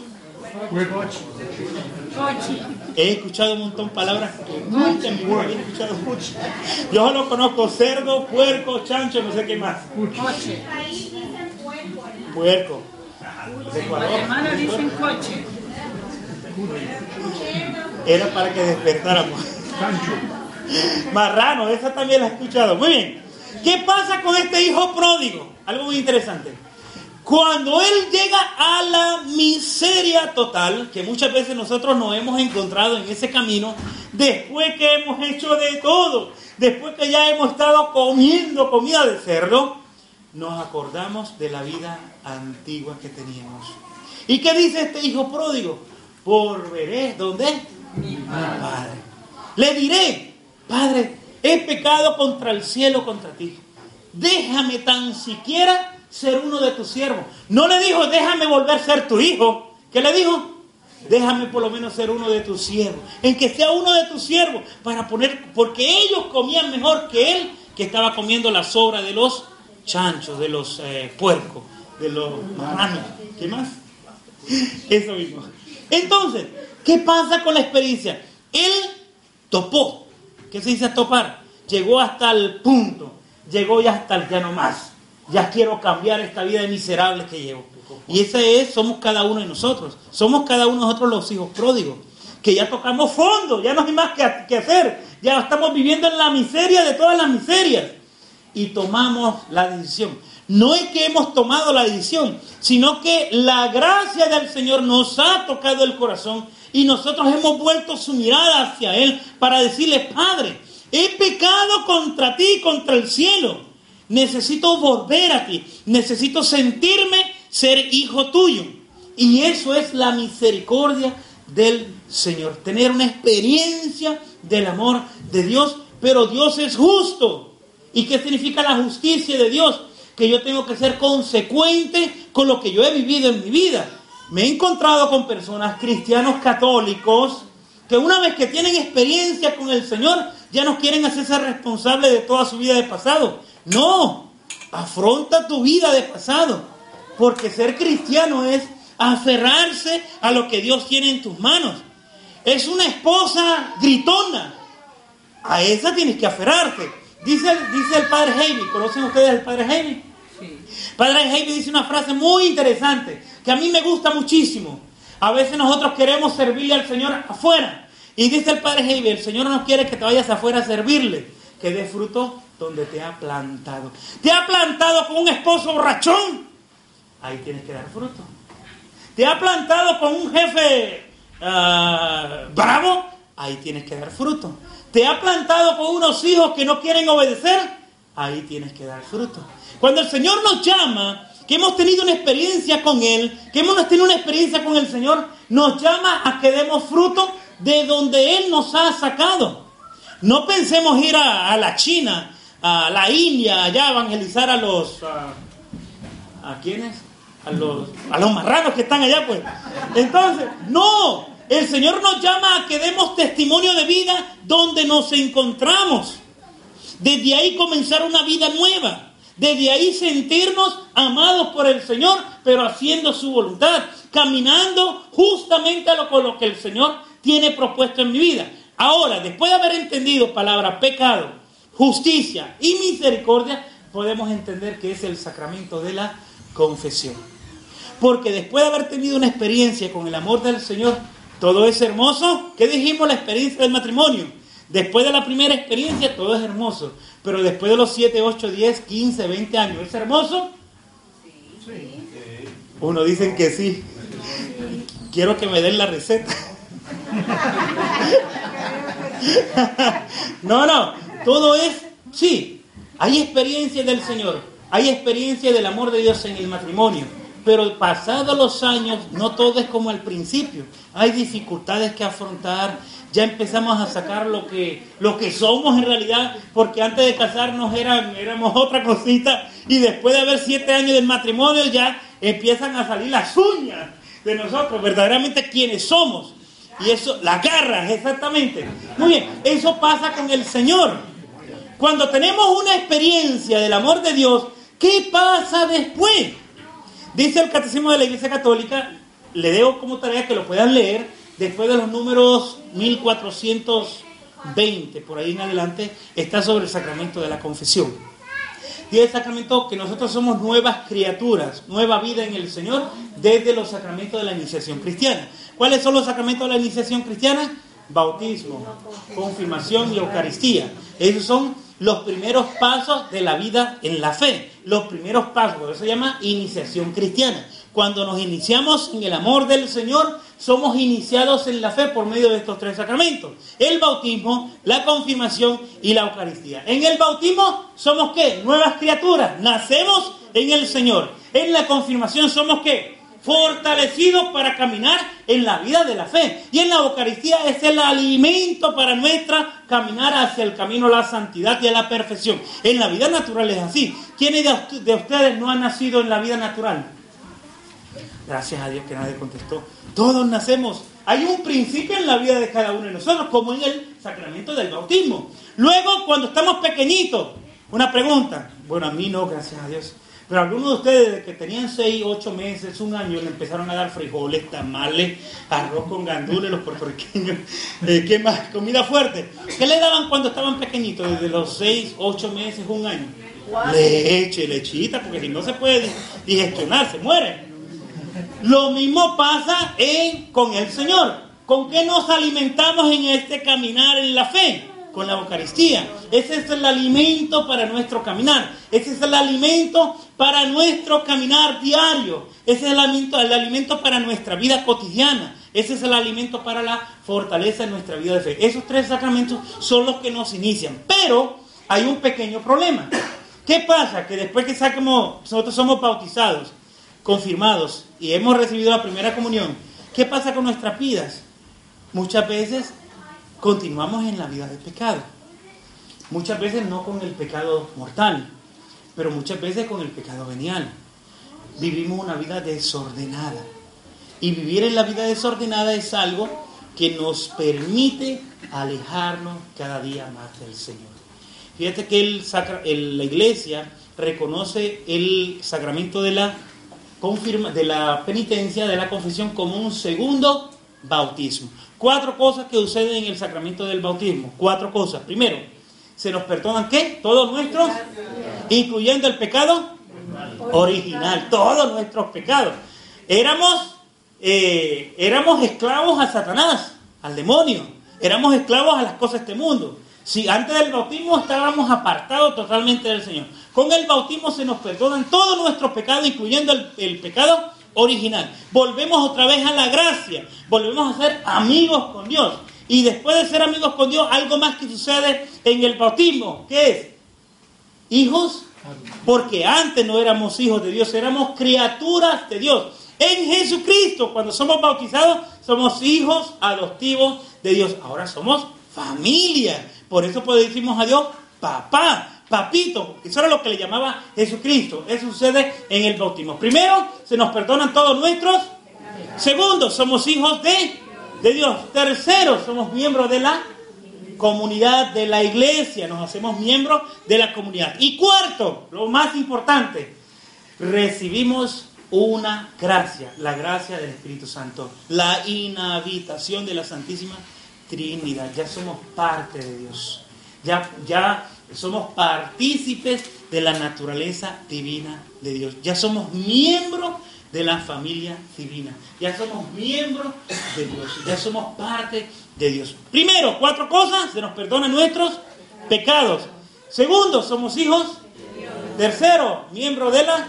He escuchado un montón de palabras que nunca en mi vida había escuchado mucho. Yo solo conozco cerdo, puerco, chancho, no sé qué más. Puerco. Hermana dicen coche. Era para que despertáramos. Marrano, esa también la he escuchado. Muy bien. ¿Qué pasa con este hijo pródigo? Algo muy interesante. Cuando él llega a la miseria total, que muchas veces nosotros nos hemos encontrado en ese camino, después que hemos hecho de todo, después que ya hemos estado comiendo comida de cerdo, nos acordamos de la vida antigua que teníamos. ¿Y qué dice este hijo pródigo? Por veré, ¿dónde? Mi padre. Le diré, Padre, he pecado contra el cielo, contra ti. Déjame tan siquiera ser uno de tus siervos. No le dijo, déjame volver a ser tu hijo. ¿Qué le dijo? Déjame por lo menos ser uno de tus siervos. En que sea uno de tus siervos. Para poner, porque ellos comían mejor que él, que estaba comiendo la sobra de los chanchos, de los eh, puercos, de los marranos. ¿Qué más? Eso mismo. Entonces, ¿qué pasa con la experiencia? Él topó. ¿Qué se dice topar? Llegó hasta el punto, llegó ya hasta el ya no más. Ya quiero cambiar esta vida miserable que llevo. Y ese es, somos cada uno de nosotros. Somos cada uno de nosotros los hijos pródigos. Que ya tocamos fondo, ya no hay más que hacer. Ya estamos viviendo en la miseria de todas las miserias. Y tomamos la decisión. No es que hemos tomado la decisión, sino que la gracia del Señor nos ha tocado el corazón y nosotros hemos vuelto su mirada hacia Él para decirle, Padre, he pecado contra ti, contra el cielo. Necesito volver a ti. Necesito sentirme ser hijo tuyo. Y eso es la misericordia del Señor. Tener una experiencia del amor de Dios. Pero Dios es justo. ¿Y qué significa la justicia de Dios? Que yo tengo que ser consecuente con lo que yo he vivido en mi vida me he encontrado con personas, cristianos católicos, que una vez que tienen experiencia con el Señor, ya no quieren hacerse responsables de toda su vida de pasado. No, Afronta tu vida de pasado. Porque ser cristiano es aferrarse a lo que Dios tiene en tus manos. Es una esposa gritona. A esa tienes que aferrarte. Dice, dice el padre Jaime, ¿conocen ustedes al padre Jaime? Padre Jaime dice una frase muy interesante que a mí me gusta muchísimo. A veces nosotros queremos servirle al Señor afuera. Y dice el padre Jaime, el Señor no quiere que te vayas afuera a servirle, que dé fruto donde te ha plantado. Te ha plantado con un esposo borrachón. Ahí tienes que dar fruto. Te ha plantado con un jefe ah, bravo. Ahí tienes que dar fruto. Te ha plantado con unos hijos que no quieren obedecer. Ahí tienes que dar fruto. Cuando el Señor nos llama, que hemos tenido una experiencia con Él, que hemos tenido una experiencia con el Señor, nos llama a que demos fruto de donde Él nos ha sacado. No pensemos ir a, la China, a la India, allá a evangelizar a los... ¿A, a quiénes? A los, a los marranos que están allá, pues. Entonces, no, el Señor nos llama a que demos testimonio de vida donde nos encontramos. Desde ahí comenzar una vida nueva. Desde ahí sentirnos amados por el Señor, pero haciendo su voluntad, caminando justamente a lo, con lo que el Señor tiene propuesto en mi vida. Ahora, después de haber entendido palabra pecado, justicia y misericordia, podemos entender que es el sacramento de la confesión. Porque después de haber tenido una experiencia con el amor del Señor, todo es hermoso. ¿Qué dijimos la experiencia del matrimonio? Después de la primera experiencia, todo es hermoso. Pero después de los 7, 8, 10, 15, 20 años, ¿es hermoso? Uno dicen que sí. Quiero que me den la receta. [LAUGHS] No, no, todo es, sí, hay experiencia del Señor, hay experiencia del amor de Dios en el matrimonio, pero pasados los años no todo es como al principio, hay dificultades que afrontar, ya empezamos a sacar lo que, lo que somos en realidad, porque antes de casarnos eran, éramos otra cosita y después de haber siete años del matrimonio ya empiezan a salir las uñas de nosotros, verdaderamente quienes somos. Y eso, las garras, exactamente. Muy bien, eso pasa con el Señor. Cuando tenemos una experiencia del amor de Dios, ¿qué pasa después? Dice el Catecismo de la Iglesia Católica, le dejo como tarea que lo puedan leer, después de los números 1420, por ahí en adelante, está sobre el sacramento de la confesión. Y el sacramento que nosotros somos nuevas criaturas, nueva vida en el Señor, desde los sacramentos de la iniciación cristiana. ¿Cuáles son los sacramentos de la iniciación cristiana? Bautismo, confirmación y Eucaristía. Esos son los primeros pasos de la vida en la fe. Los primeros pasos, eso se llama iniciación cristiana. Cuando nos iniciamos en el amor del Señor, somos iniciados en la fe por medio de estos tres sacramentos. El bautismo, la confirmación y la Eucaristía. En el bautismo somos qué? Nuevas criaturas. Nacemos en el Señor. En la confirmación somos qué? Fortalecidos para caminar en la vida de la fe. Y en la Eucaristía es el alimento para nuestra caminar hacia el camino a la santidad y a la perfección. En la vida natural es así. ¿Quiénes de ustedes no han nacido en la vida natural? Gracias a Dios que nadie contestó. Todos nacemos. Hay un principio en la vida de cada uno de nosotros, como en el sacramento del bautismo. Luego, cuando estamos pequeñitos, una pregunta. Bueno, a mí no, gracias a Dios. Pero algunos de ustedes que tenían 6, 8 meses, un año, le empezaron a dar frijoles, tamales, arroz con gandules, los puertorriqueños, [LAUGHS] eh, ¿qué más? Comida fuerte. ¿Qué le daban cuando estaban pequeñitos, desde los 6, 8 meses, un año? Leche, lechita, porque si no se puede digestionar, se muere. Lo mismo pasa en, con el Señor. ¿Con qué nos alimentamos en este caminar en la fe? Con la Eucaristía. Ese es el alimento para nuestro caminar. Ese es el alimento para nuestro caminar diario. Ese es el alimento, el alimento para nuestra vida cotidiana. Ese es el alimento para la fortaleza de nuestra vida de fe. Esos tres sacramentos son los que nos inician. Pero hay un pequeño problema. ¿Qué pasa? Que después que saquemos, nosotros somos bautizados, confirmados y hemos recibido la primera comunión, ¿qué pasa con nuestras vidas? Muchas veces continuamos en la vida de pecado. Muchas veces no con el pecado mortal, pero muchas veces con el pecado venial. Vivimos una vida desordenada. Y vivir en la vida desordenada es algo que nos permite alejarnos cada día más del Señor. Fíjate que el sacra, el, la iglesia reconoce el sacramento de la, confirma, de la penitencia, de la confesión, como un segundo bautismo. Cuatro cosas que suceden en el sacramento del bautismo. Cuatro cosas. Primero, se nos perdonan qué? Todos nuestros, incluyendo el pecado original, todos nuestros pecados. Éramos, eh, éramos esclavos a Satanás, al demonio. Éramos esclavos a las cosas de este mundo. Si antes del bautismo estábamos apartados totalmente del Señor. Con el bautismo se nos perdonan todos nuestros pecados, incluyendo el, el pecado original. Volvemos otra vez a la gracia. Volvemos a ser amigos con Dios. Y después de ser amigos con Dios, algo más que sucede en el bautismo. ¿Qué es? Hijos. Porque antes no éramos hijos de Dios, éramos criaturas de Dios. En Jesucristo, cuando somos bautizados, somos hijos adoptivos de Dios. Ahora somos familia. Por eso pues decimos a Dios, papá, papito. Eso era lo que le llamaba Jesucristo. Eso sucede en el bautismo. Primero, se nos perdonan todos nuestros. Segundo, somos hijos de, de Dios. Tercero, somos miembros de la comunidad de la iglesia. Nos hacemos miembros de la comunidad. Y cuarto, lo más importante, recibimos una gracia, la gracia del Espíritu Santo, la inhabitación de la Santísima Trinidad. Ya somos parte de Dios. Ya, ya somos partícipes de la naturaleza divina de Dios. Ya somos miembros de la familia divina. Ya somos miembros de Dios. Ya somos parte de Dios. Primero, cuatro cosas. Se nos perdonan nuestros pecados. Segundo, somos hijos. Tercero, miembro de la.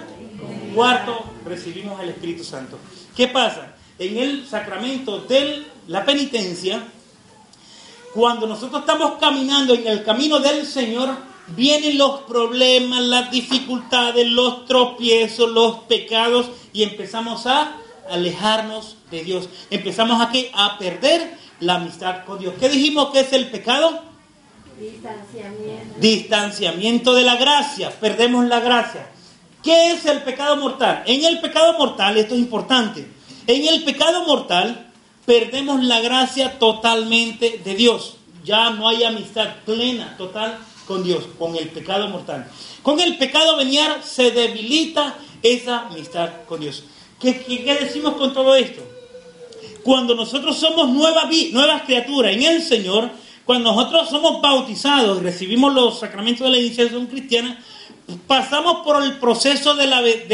Cuarto, recibimos el Espíritu Santo. ¿Qué pasa? En el sacramento de la penitencia, cuando nosotros estamos caminando en el camino del Señor, vienen los problemas, las dificultades, los tropiezos, los pecados y empezamos a alejarnos de Dios. Empezamos a, qué? a perder la amistad con Dios. ¿Qué dijimos que es el pecado? Distanciamiento. Distanciamiento de la gracia. Perdemos la gracia. ¿Qué es el pecado mortal? En el pecado mortal, esto es importante, en el pecado mortal perdemos la gracia totalmente de Dios. Ya no hay amistad plena, total con Dios, con el pecado mortal. Con el pecado venial se debilita esa amistad con Dios. ¿Qué, decimos con todo esto? Cuando nosotros somos nuevas, nuevas criaturas en el Señor, cuando nosotros somos bautizados y recibimos los sacramentos de la iniciación cristiana, pasamos por el proceso de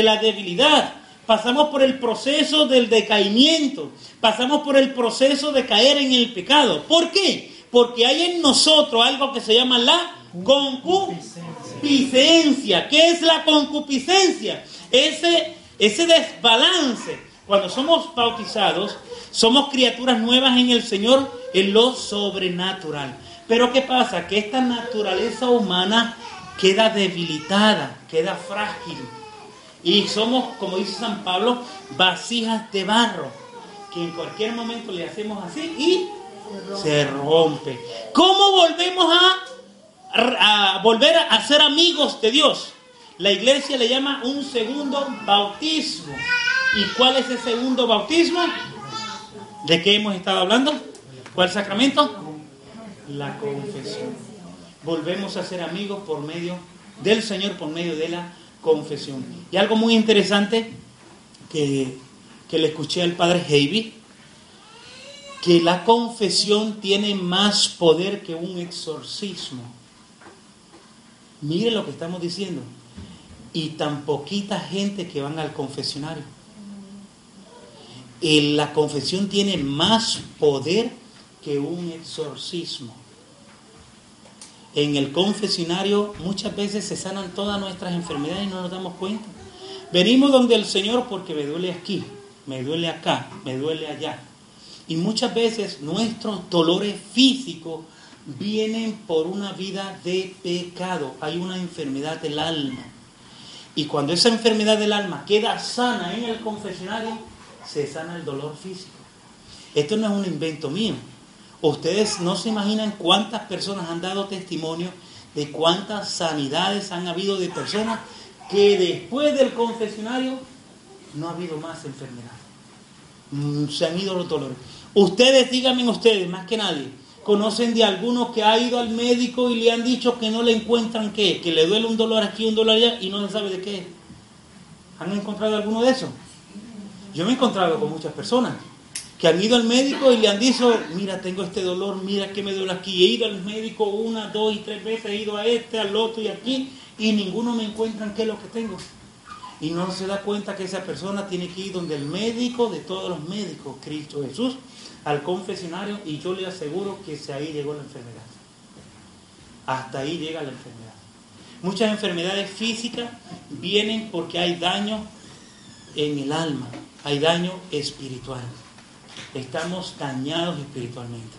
la debilidad, pasamos por el proceso del decaimiento, pasamos por el proceso de caer en el pecado. ¿Por qué? Porque hay en nosotros algo que se llama la concupiscencia. ¿Qué es la concupiscencia? Ese, ese desbalance. Cuando somos bautizados, somos criaturas nuevas en el Señor en lo sobrenatural. Pero ¿qué pasa? Que esta naturaleza humana queda debilitada, queda frágil. Y somos, como dice San Pablo, vasijas de barro, que en cualquier momento le hacemos así y se rompe. ¿Cómo volvemos a, volver a ser amigos de Dios? La iglesia le llama un segundo bautismo. ¿Y cuál es el segundo bautismo? ¿De qué hemos estado hablando? ¿Cuál sacramento? La confesión. Volvemos a ser amigos por medio del Señor, por medio de la confesión. Y algo muy interesante que, que le escuché al padre Heavy, que la confesión tiene más poder que un exorcismo. Mire lo que estamos diciendo. Y tan poquita gente que van al confesionario. Y la confesión tiene más poder que un exorcismo. En el confesionario muchas veces se sanan todas nuestras enfermedades y no nos damos cuenta. Venimos donde el Señor porque me duele aquí, me duele acá, me duele allá. Y muchas veces nuestros dolores físicos vienen por una vida de pecado. Hay una enfermedad del alma. Y cuando esa enfermedad del alma queda sana en el confesionario, se sana el dolor físico. Esto no es un invento mío. Ustedes no se imaginan cuántas personas han dado testimonio de cuántas sanidades han habido de personas que después del confesionario no ha habido más enfermedad. Se han ido los dolores. Ustedes, díganme ustedes, más que nadie, conocen de alguno que ha ido al médico y le han dicho que no le encuentran qué, que le duele un dolor aquí, un dolor allá y no se sabe de qué. ¿Han encontrado alguno de esos? Yo me he encontrado con muchas personas que han ido al médico y le han dicho, mira, tengo este dolor, mira que me duele aquí. He ido al médico una, dos y tres veces, he ido a este, al otro y aquí, y ninguno me encuentran qué es lo que tengo. Y no se da cuenta que esa persona tiene que ir donde el médico de todos los médicos, Cristo Jesús, al confesionario, y yo le aseguro que se ahí llegó la enfermedad. Hasta ahí llega la enfermedad. Muchas enfermedades físicas vienen porque hay daño en el alma, hay daño espiritual. Estamos dañados espiritualmente.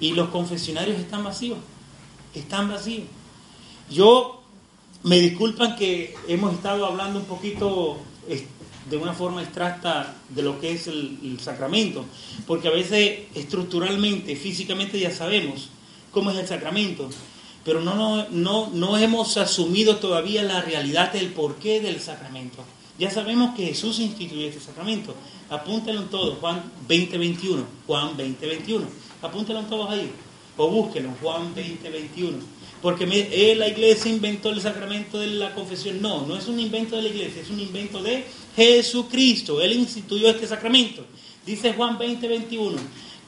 Y los confesionarios están vacíos, están vacíos. Yo me disculpan que hemos estado hablando un poquito de una forma abstracta de lo que es el, el, sacramento, porque a veces estructuralmente, físicamente ya sabemos cómo es el sacramento, pero no, no, no, no hemos asumido todavía la realidad del porqué del sacramento. Ya sabemos que Jesús instituyó este sacramento. Apúntenlo en todos, Juan 20, 21. Juan 20, 21. Apúntenlo en todos ahí. O búsquenlo, Juan 20, 21. Porque eh, la iglesia inventó el sacramento de la confesión. No, no es un invento de la iglesia, es un invento de Jesucristo. Él instituyó este sacramento. Dice Juan 20, 21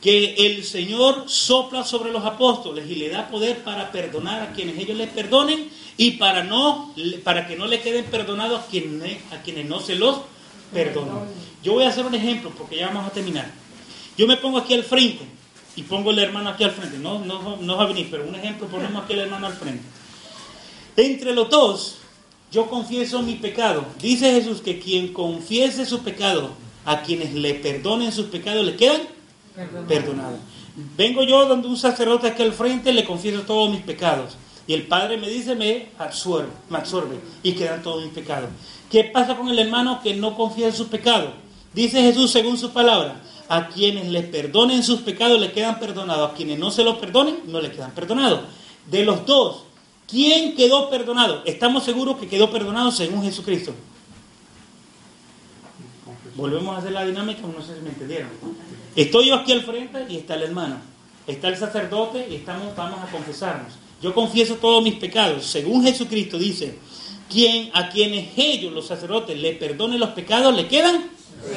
que el Señor sopla sobre los apóstoles y le da poder para perdonar a quienes ellos les perdonen y para no para que no le queden perdonados a quienes, a quienes no se los perdonan. Yo voy a hacer un ejemplo porque ya vamos a terminar. Yo me pongo aquí al frente y pongo el hermano aquí al frente. No, no, no va a venir, pero un ejemplo, ponemos aquí el hermano al frente. Entre los dos, yo confieso mi pecado. Dice Jesús que quien confiese su pecado, a quienes le perdonen sus pecados, le quedan perdonado. Vengo yo donde un sacerdote aquí al frente, le confieso todos mis pecados. Y el Padre me dice, me absorbe, me absorbe y quedan todos mis pecados. ¿Qué pasa con el hermano que no confiesa sus pecados? Dice Jesús según su palabra, a quienes les perdonen sus pecados le quedan perdonados, a quienes no se los perdonen no le quedan perdonados. De los dos, ¿quién quedó perdonado? Estamos seguros que quedó perdonado según Jesucristo. Volvemos a hacer la dinámica, no sé si me entendieron. Estoy yo aquí al frente y está el hermano. Está el sacerdote y estamos, vamos a confesarnos. Yo confieso todos mis pecados. Según Jesucristo dice, quien, a quienes ellos, los sacerdotes, le perdonen los pecados, le quedan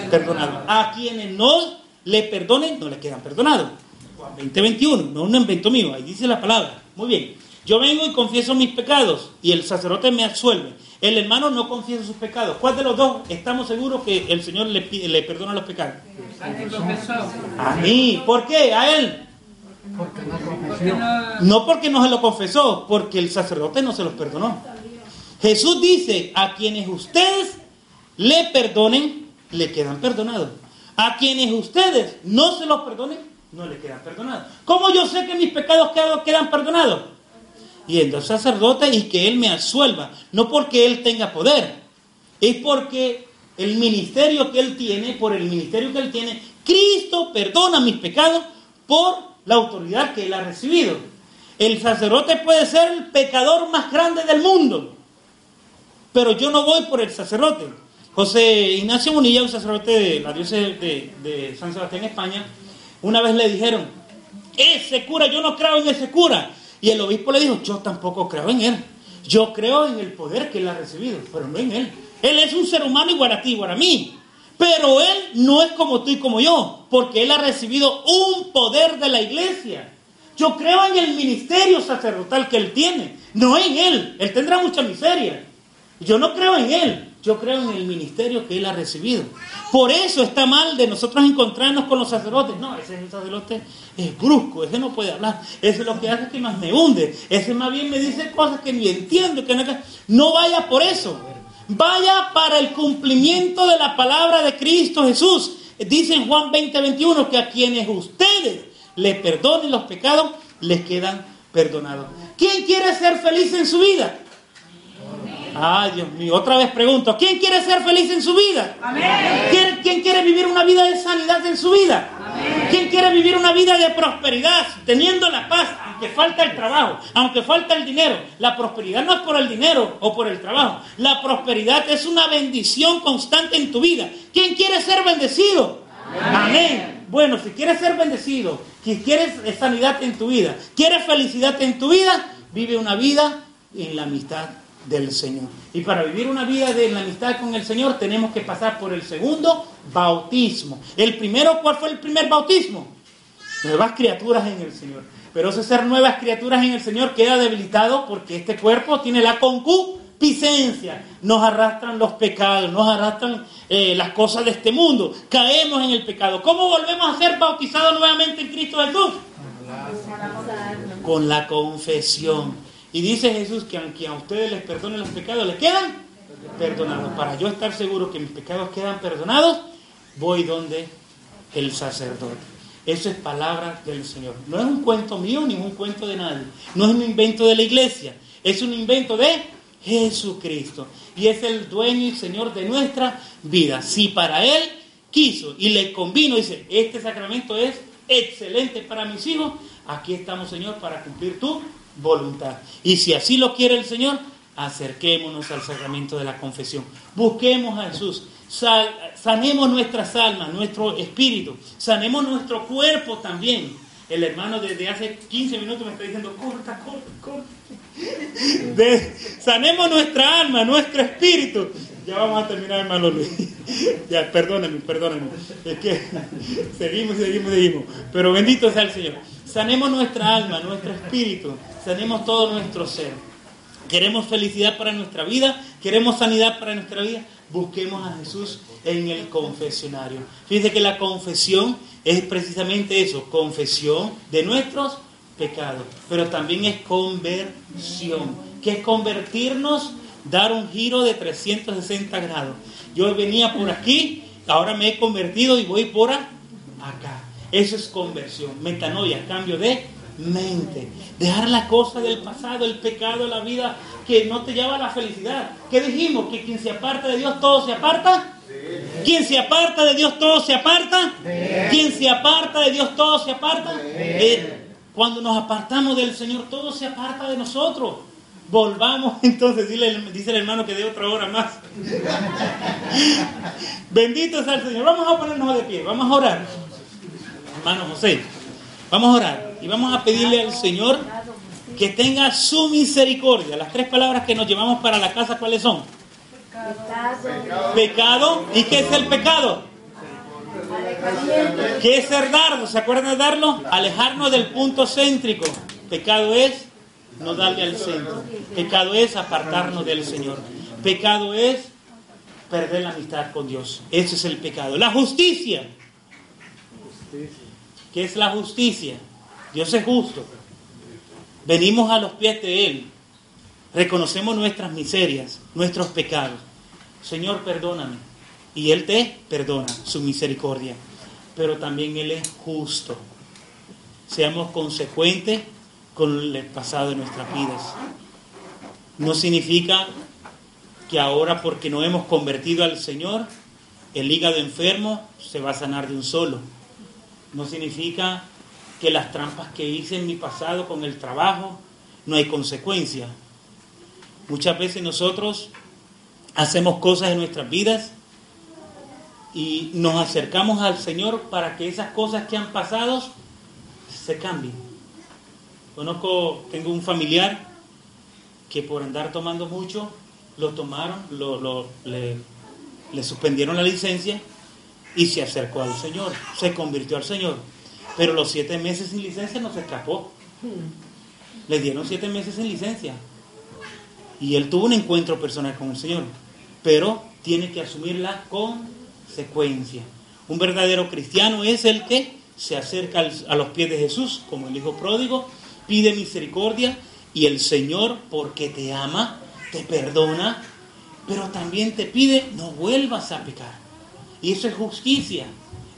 perdonados. A quienes no le perdonen, no le quedan perdonados. 2021, no es un invento mío, ahí dice la palabra. Muy bien. Yo vengo y confieso mis pecados y el sacerdote me absuelve. El hermano no confiesa sus pecados. ¿Cuál de los dos estamos seguros que el Señor le, pide, le perdona los pecados? A mí. ¿Por qué? A él. Porque no no- No porque no se lo confesó, porque el sacerdote no se los perdonó. Jesús dice, a quienes ustedes le perdonen, le quedan perdonados. A quienes ustedes no se los perdonen, no le quedan perdonados. ¿Cómo yo sé que mis pecados quedan- perdonados? Yendo al sacerdote y que él me absuelva. No porque él tenga poder, es porque el ministerio que él tiene, por el ministerio que él tiene, Cristo perdona mis pecados por la autoridad que él ha recibido. El sacerdote puede ser el pecador más grande del mundo, pero yo no voy por el sacerdote. José Ignacio Munilla, un sacerdote de la diócesis de, San Sebastián, España, una vez le dijeron, ese cura, yo no creo en ese cura. Y el obispo le dijo, yo tampoco creo en él. Yo creo en el poder que él ha recibido, pero no en él. Él es un ser humano igual a ti, igual a mí. Pero él no es como tú y como yo, porque él ha recibido un poder de la iglesia. Yo creo en el ministerio sacerdotal que él tiene, no en él. Él tendrá mucha miseria. Yo no creo en él, yo creo en el ministerio que él ha recibido. Por eso está mal de nosotros encontrarnos con los sacerdotes. No, ese es sacerdote es brusco, ese no puede hablar. Ese lo que hace es que más me hunde. Ese más bien me dice cosas que ni entiendo. Que no, no vaya por eso. Vaya para el cumplimiento de la palabra de Cristo Jesús. Dice en Juan 20, 21 que a quienes ustedes le perdonen los pecados, les quedan perdonados. ¿Quién quiere ser feliz en su vida? Ay, Dios mío, otra vez pregunto, ¿quién quiere ser feliz en su vida? ¿Quién, quién quiere vivir una vida de sanidad en su vida? ¿Quién quiere vivir una vida de prosperidad, teniendo la paz, aunque falta el trabajo, aunque falta el dinero? La prosperidad no es por el dinero o por el trabajo. La prosperidad es una bendición constante en tu vida. ¿Quién quiere ser bendecido? Amén. Bueno, si quieres ser bendecido, Si quieres sanidad en tu vida, quieres felicidad en tu vida, vive una vida en la amistad del Señor. Y para vivir una vida de la amistad con el Señor tenemos que pasar por el segundo bautismo. El primero, ¿cuál fue el primer bautismo? Nuevas criaturas en el Señor. Pero ese ser nuevas criaturas en el Señor queda debilitado porque este cuerpo tiene la concupiscencia. Nos arrastran los pecados, nos arrastran eh, las cosas de este mundo. Caemos en el pecado. ¿Cómo volvemos a ser bautizados nuevamente en Cristo Jesús? Con la confesión. Y dice Jesús que aunque a ustedes les perdonen los pecados, les quedan perdonados. Para yo estar seguro que mis pecados quedan perdonados, voy donde el sacerdote. Eso es palabra del Señor. No es un cuento mío ni un cuento de nadie. No es un invento de la iglesia. Es un invento de Jesucristo. Y es el dueño y Señor de nuestra vida. Si para Él quiso y le convino, dice, este sacramento es excelente para mis hijos, aquí estamos, Señor, para cumplir tu voluntad. Y si así lo quiere el Señor, acerquémonos al sacramento de la confesión. Busquemos a Jesús. sanemos nuestras almas, nuestro espíritu. Sanemos nuestro cuerpo también. El hermano desde hace 15 minutos me está diciendo, corta, corta, corta. sanemos nuestra alma, nuestro espíritu. Ya vamos a terminar, hermano Luis. [LAUGHS] ya, perdónenme, perdónenme. Es que [LAUGHS] seguimos, seguimos, seguimos. Pero bendito sea el Señor. Sanemos nuestra alma, nuestro espíritu. Sanemos todo nuestro ser. Queremos felicidad para nuestra vida, queremos sanidad para nuestra vida. Busquemos a Jesús en el confesionario. Fíjense que la confesión es precisamente eso, confesión de nuestros pecados, pero también es conversión, que es convertirnos, dar un giro de 360 grados. Yo venía por aquí, ahora me he convertido y voy por acá. Eso es conversión, metanoia, cambio de mente. Dejar la cosa del pasado, el pecado, la vida que no te lleva a la felicidad. ¿Qué dijimos? Que quien se aparta de Dios todo se aparta. ¿Quién se aparta de Dios todo se aparta? ¿Quién se aparta de Dios todo se aparta? Eh, cuando nos apartamos del Señor todo se aparta de nosotros. Volvamos [LAUGHS] entonces, dice el hermano que dé otra hora más. [LAUGHS] Bendito sea el Señor. Vamos a ponernos de pie, vamos a orar. Hermano José, vamos a orar y vamos a pedirle al Señor que tenga su misericordia. Las tres palabras que nos llevamos para la casa, ¿cuáles son? Pecado. ¿Y qué es el pecado? ¿Qué es ser? ¿Se acuerdan de darlo? Alejarnos del punto céntrico. Pecado es no darle al centro. Pecado es apartarnos del Señor. Pecado es perder la amistad con Dios. Ese es el pecado. La justicia. ¿Qué es la justicia? Dios es justo. Venimos a los pies de Él. Reconocemos nuestras miserias, nuestros pecados. Señor, perdóname. Y Él te perdona, su misericordia. Pero también Él es justo. Seamos consecuentes con el pasado de nuestras vidas. No significa que ahora porque no hemos convertido al Señor, el hígado enfermo se va a sanar de un solo. No significa que las trampas que hice en mi pasado con el trabajo no hay consecuencia. Muchas veces nosotros hacemos cosas en nuestras vidas y nos acercamos al Señor para que esas cosas que han pasado se cambien. Conozco, tengo un familiar que por andar tomando mucho, lo tomaron, lo, le, le suspendieron la licencia y se acercó al Señor, se convirtió al Señor. Pero los siete meses sin licencia no se escapó. Le dieron siete meses sin licencia. Y él tuvo un encuentro personal con el Señor. Pero tiene que asumir la consecuencia. Un verdadero cristiano es el que se acerca a los pies de Jesús, como el Hijo pródigo, pide misericordia y el Señor, porque te ama, te perdona, pero también te pide no vuelvas a pecar. Y eso es justicia.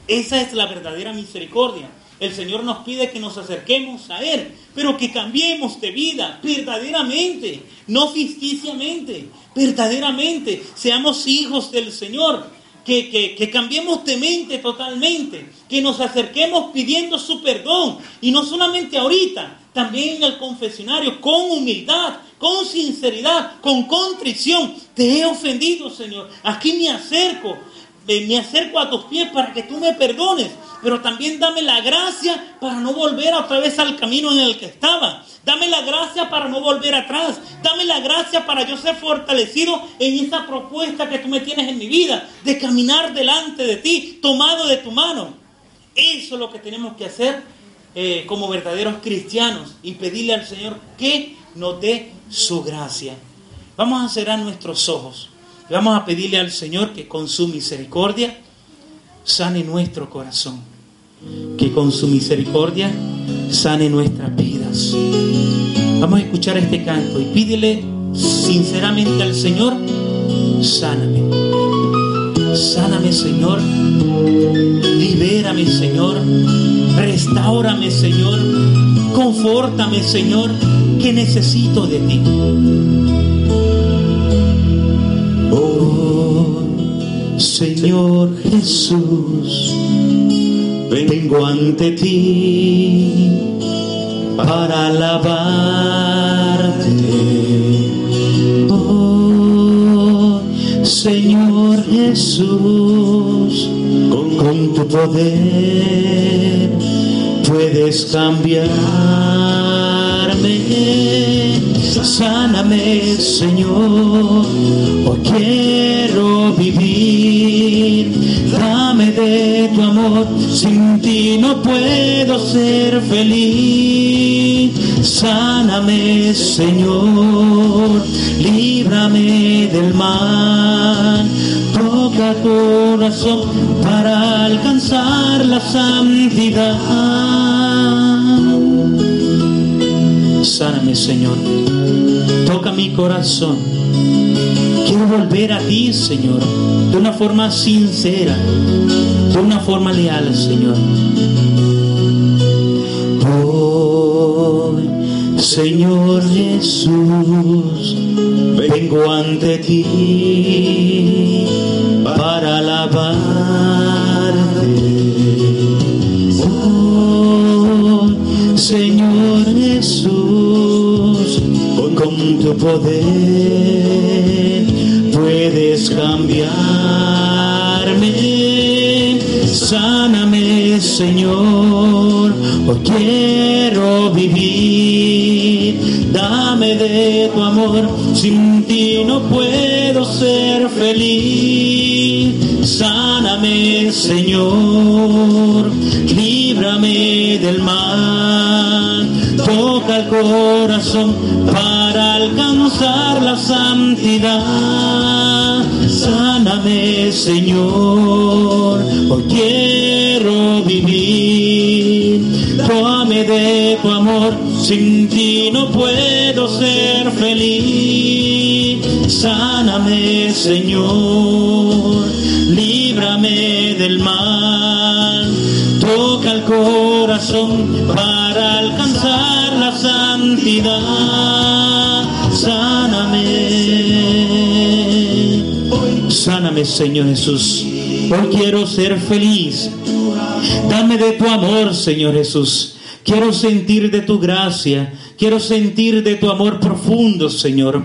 Esa es la verdadera misericordia. El Señor nos pide que nos acerquemos a Él, pero que cambiemos de vida verdaderamente, no ficticiamente, verdaderamente. Seamos hijos del Señor, que, que, que, cambiemos de mente totalmente, que nos acerquemos pidiendo su perdón, y no solamente ahorita, también en el confesionario, con humildad, con sinceridad, con contrición. Te he ofendido, Señor. Aquí me acerco me acerco a tus pies para que tú me perdones, pero también dame la gracia para no volver otra vez al camino en el que estaba. Dame la gracia para no volver atrás. Dame la gracia para yo ser fortalecido en esa propuesta que tú me tienes en mi vida, de caminar delante de ti, tomado de tu mano. Eso es lo que tenemos que hacer eh, como verdaderos cristianos y pedirle al Señor que nos dé su gracia. Vamos a cerrar nuestros ojos vamos a pedirle al Señor que con su misericordia sane nuestro corazón, que con su misericordia sane nuestras vidas. Vamos a escuchar este canto y pídele sinceramente al Señor, sáname. Sáname, Señor. Libérame, Señor. Restaurame, Señor. Confórtame, Señor, que necesito de ti. Señor Jesús, vengo ante ti para alabarte. Oh, Señor Jesús, con, con tu poder puedes cambiarme. Sáname, Señor, hoy quiero vivir. Dame de tu amor, sin ti no puedo ser feliz. Sáname, Señor, líbrame del mal. Toca tu corazón para alcanzar la santidad. Sáname, Señor. Toca mi corazón. Quiero volver a ti, Señor, de una forma sincera, de una forma leal, Señor. Hoy, Señor Jesús, vengo ante ti para alabarte. Tu poder puedes cambiarme. Sáname, Señor, hoy quiero vivir. Dame de tu amor, sin ti no puedo ser feliz. Sáname, Señor, líbrame del mal. Toca el corazón para alcanzar la santidad. Sáname, Señor, hoy quiero vivir. Tóame de tu amor, sin ti no puedo ser feliz. Sáname, Señor, líbrame del mal. Toca el corazón para alcanzar Sáname. Sáname, Señor Jesús. Hoy quiero ser feliz. Dame de tu amor, Señor Jesús. Quiero sentir de tu gracia. Quiero sentir de tu amor profundo, Señor.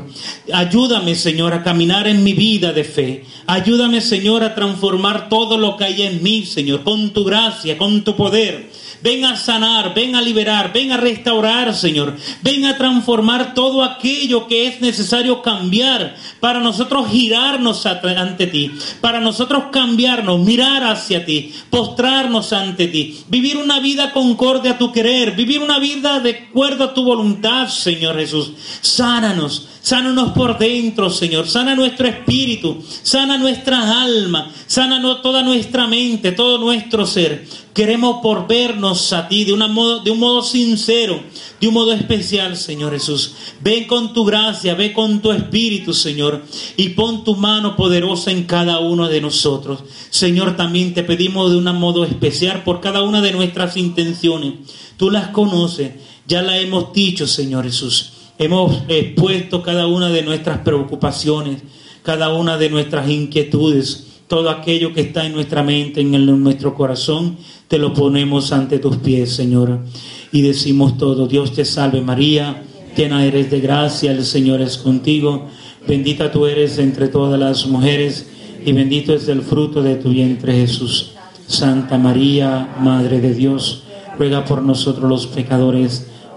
Ayúdame, Señor, a caminar en mi vida de fe. Ayúdame, Señor, a transformar todo lo que hay en mí, Señor, con tu gracia, con tu poder. Ven a sanar, ven a liberar, ven a restaurar, Señor. Ven a transformar todo aquello que es necesario cambiar para nosotros girarnos ante ti, para nosotros cambiarnos, mirar hacia ti, postrarnos ante ti, vivir una vida concorde a tu querer, vivir una vida de acuerdo a tu voluntad, Señor Jesús. Sánanos, Sánanos por dentro, Señor. Sana nuestro espíritu, sana nuestra alma, sana toda nuestra mente, todo nuestro ser. Queremos por vernos a ti de un modo sincero, de un modo especial, Señor Jesús. Ven con tu gracia, ve con tu espíritu, Señor, y pon tu mano poderosa en cada uno de nosotros. Señor, también te pedimos de un modo especial por cada una de nuestras intenciones. Tú las conoces, ya las hemos dicho, Señor Jesús. Hemos expuesto cada una de nuestras preocupaciones, cada una de nuestras inquietudes, todo aquello que está en nuestra mente, en, nuestro corazón, te lo ponemos ante tus pies, Señor. Y decimos todo, Dios te salve María, llena eres de gracia, el Señor es contigo, bendita tú eres entre todas las mujeres y bendito es el fruto de tu vientre Jesús. Santa María, Madre de Dios, ruega por nosotros los pecadores,